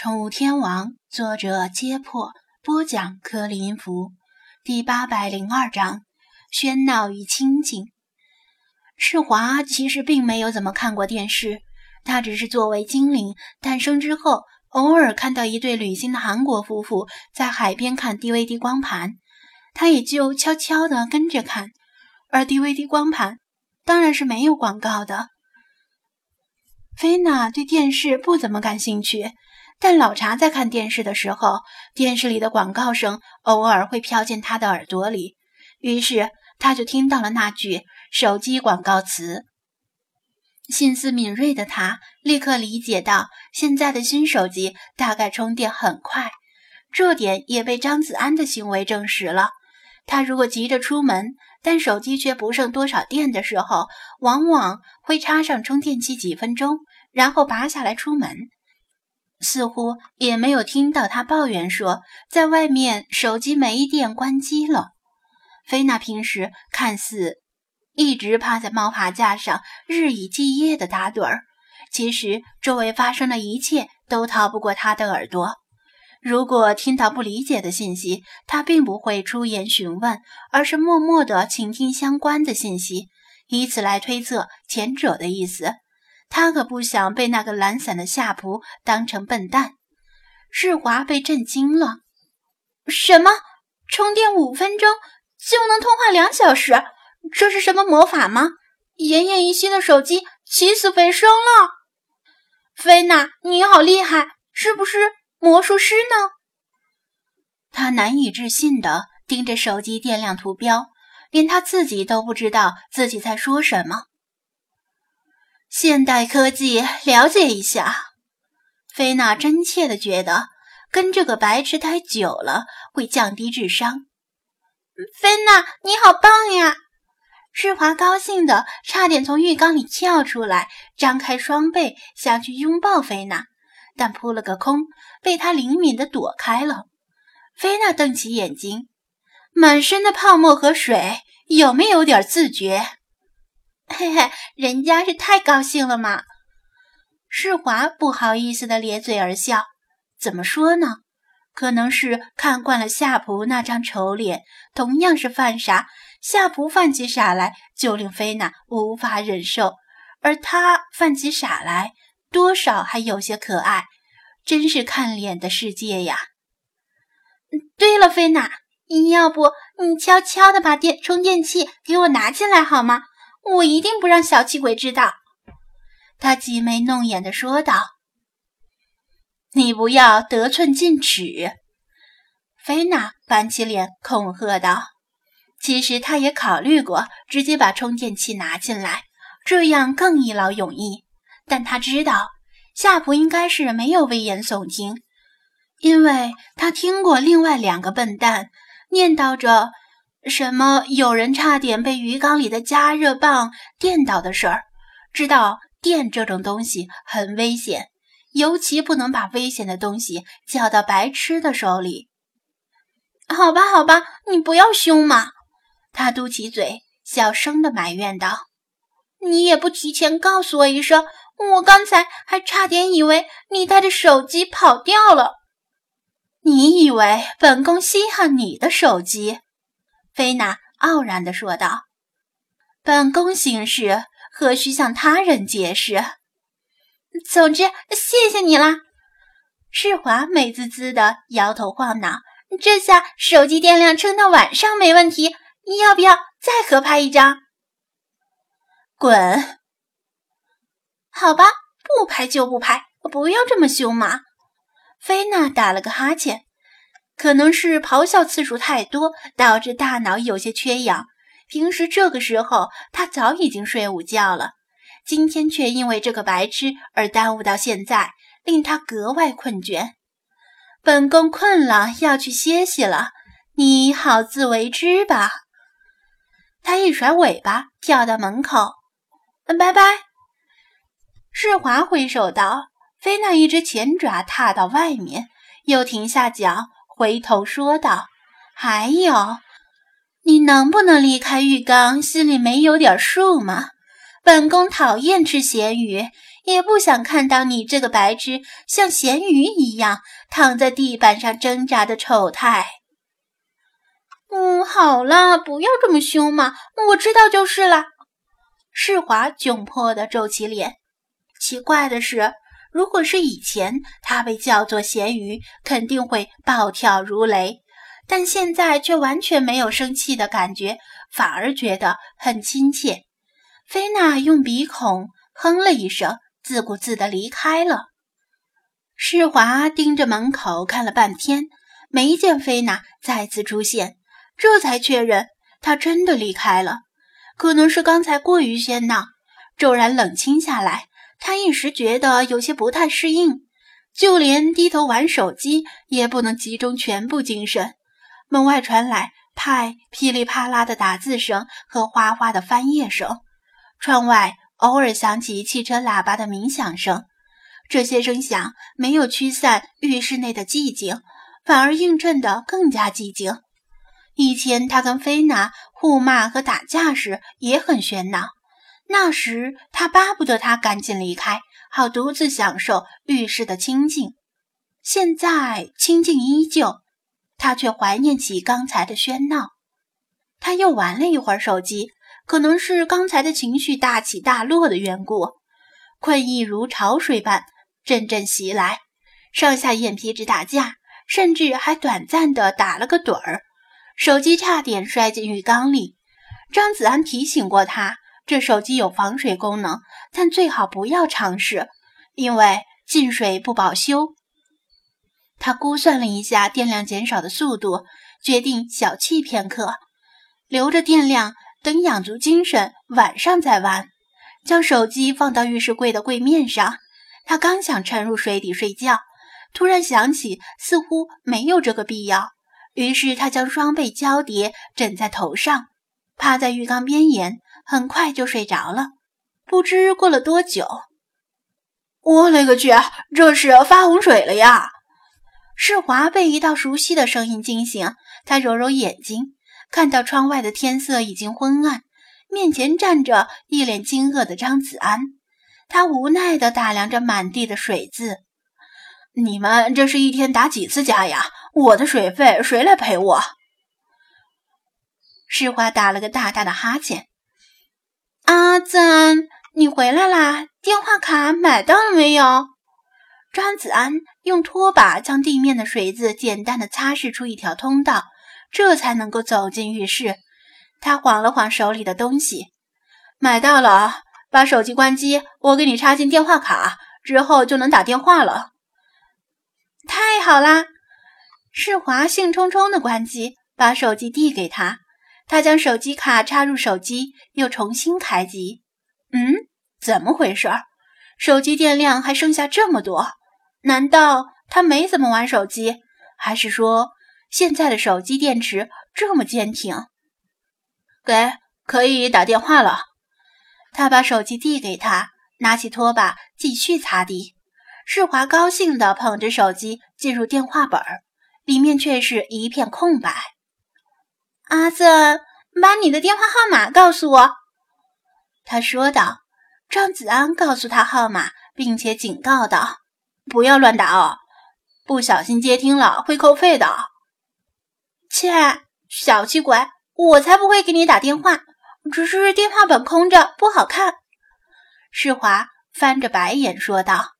宠物天王，作者：揭破，播讲：克林福，第八百零二章：喧闹与清静。世华其实并没有怎么看过电视，他只是作为精灵诞生之后，偶尔看到一对旅行的韩国夫妇在海边看 DVD 光盘，他也就悄悄地跟着看。而 DVD 光盘当然是没有广告的。菲娜对电视不怎么感兴趣，但老查在看电视的时候，电视里的广告声偶尔会飘进他的耳朵里，于是他就听到了那句手机广告词。心思敏锐的他立刻理解到，现在的新手机大概充电很快，这点也被张子安的行为证实了。他如果急着出门，但手机却不剩多少电的时候，往往会插上充电器几分钟，然后拔下来出门。似乎也没有听到他抱怨说在外面手机没电关机了。菲娜平时看似一直趴在猫爬架上日以继夜的打盹儿，其实周围发生的一切都逃不过他的耳朵。如果听到不理解的信息，他并不会出言询问，而是默默地倾听相关的信息，以此来推测前者的意思。他可不想被那个懒散的下仆当成笨蛋。世华被震惊了：“什么？充电五分钟就能通话两小时？这是什么魔法吗？奄奄一息的手机起死回生了！菲娜，你好厉害，是不是？”魔术师呢？他难以置信地盯着手机电量图标，连他自己都不知道自己在说什么。现代科技，了解一下。菲娜真切地觉得跟这个白痴待久了会降低智商。菲娜，你好棒呀！世华高兴的差点从浴缸里跳出来，张开双臂想去拥抱菲娜。但扑了个空，被他灵敏地躲开了。菲娜瞪起眼睛，满身的泡沫和水，有没有点自觉？嘿嘿，人家是太高兴了嘛。世华不好意思地咧嘴而笑。怎么说呢？可能是看惯了夏普那张丑脸，同样是犯傻，夏普犯起傻来就令菲娜无法忍受，而他犯起傻来。多少还有些可爱，真是看脸的世界呀！对了，菲娜，你要不你悄悄的把电充电器给我拿进来好吗？我一定不让小气鬼知道。他挤眉弄眼的说道：“你不要得寸进尺。”菲娜板起脸恐吓道：“其实他也考虑过直接把充电器拿进来，这样更一劳永逸。”但他知道夏普应该是没有危言耸听，因为他听过另外两个笨蛋念叨着什么有人差点被鱼缸里的加热棒电倒的事儿，知道电这种东西很危险，尤其不能把危险的东西交到白痴的手里。好吧，好吧，你不要凶嘛！他嘟起嘴，小声的埋怨道：“你也不提前告诉我一声。”我刚才还差点以为你带着手机跑掉了。你以为本宫稀罕你的手机？菲娜傲然地说道。本宫行事何须向他人解释？总之，谢谢你啦。世华美滋滋的摇头晃脑，这下手机电量撑到晚上没问题。要不要再合拍一张？滚！好吧，不拍就不拍，不要这么凶嘛！菲娜打了个哈欠，可能是咆哮次数太多，导致大脑有些缺氧。平时这个时候，他早已经睡午觉了，今天却因为这个白痴而耽误到现在，令他格外困倦。本宫困了，要去歇息了，你好自为之吧。他一甩尾巴，跳到门口，嗯拜拜。世华挥手道：“菲娜，一只前爪踏到外面，又停下脚，回头说道：‘还有，你能不能离开浴缸？心里没有点数吗？本宫讨厌吃咸鱼，也不想看到你这个白痴像咸鱼一样躺在地板上挣扎的丑态。嗯，好了，不要这么凶嘛，我知道就是了。世华窘迫地皱起脸。奇怪的是，如果是以前，他被叫做咸鱼，肯定会暴跳如雷，但现在却完全没有生气的感觉，反而觉得很亲切。菲娜用鼻孔哼了一声。自顾自地离开了。世华盯着门口看了半天，没见菲娜再次出现，这才确认她真的离开了。可能是刚才过于喧闹，骤然冷清下来，他一时觉得有些不太适应，就连低头玩手机也不能集中全部精神。门外传来派噼里啪啦的打字声和哗哗的翻页声，窗外。偶尔响起汽车喇叭的鸣响声，这些声响没有驱散浴室内的寂静，反而映衬得更加寂静。以前他跟菲娜互骂和打架时也很喧闹，那时他巴不得他赶紧离开，好独自享受浴室的清静。现在清静依旧，他却怀念起刚才的喧闹。他又玩了一会儿手机。可能是刚才的情绪大起大落的缘故，困意如潮水般阵阵袭来，上下眼皮直打架，甚至还短暂的打了个盹儿，手机差点摔进浴缸里。张子安提醒过他，这手机有防水功能，但最好不要尝试，因为进水不保修。他估算了一下电量减少的速度，决定小憩片刻，留着电量。等养足精神，晚上再玩。将手机放到浴室柜的柜面上，他刚想沉入水底睡觉，突然想起似乎没有这个必要。于是他将双被交叠枕在头上，趴在浴缸边沿，很快就睡着了。不知过了多久，我勒个去，这是发洪水了呀！世华被一道熟悉的声音惊醒，他揉揉眼睛。看到窗外的天色已经昏暗，面前站着一脸惊愕的张子安，他无奈地打量着满地的水渍。你们这是一天打几次架呀？我的水费谁来赔我？世华打了个大大的哈欠。阿子安，你回来啦？电话卡买到了没有？张子安用拖把将地面的水渍简单的擦拭出一条通道。这才能够走进浴室。他晃了晃手里的东西，买到了。把手机关机，我给你插进电话卡，之后就能打电话了。太好啦！世华兴冲冲的关机，把手机递给他。他将手机卡插入手机，又重新开机。嗯，怎么回事？手机电量还剩下这么多？难道他没怎么玩手机？还是说……现在的手机电池这么坚挺，给可以打电话了。他把手机递给他，拿起拖把继续擦地。世华高兴地捧着手机进入电话本，里面却是一片空白。阿瑟，把你的电话号码告诉我。他说道。张子安告诉他号码，并且警告道：“不要乱打哦，不小心接听了会扣费的。”切，小气鬼！我才不会给你打电话，只是电话本空着，不好看。世华翻着白眼说道。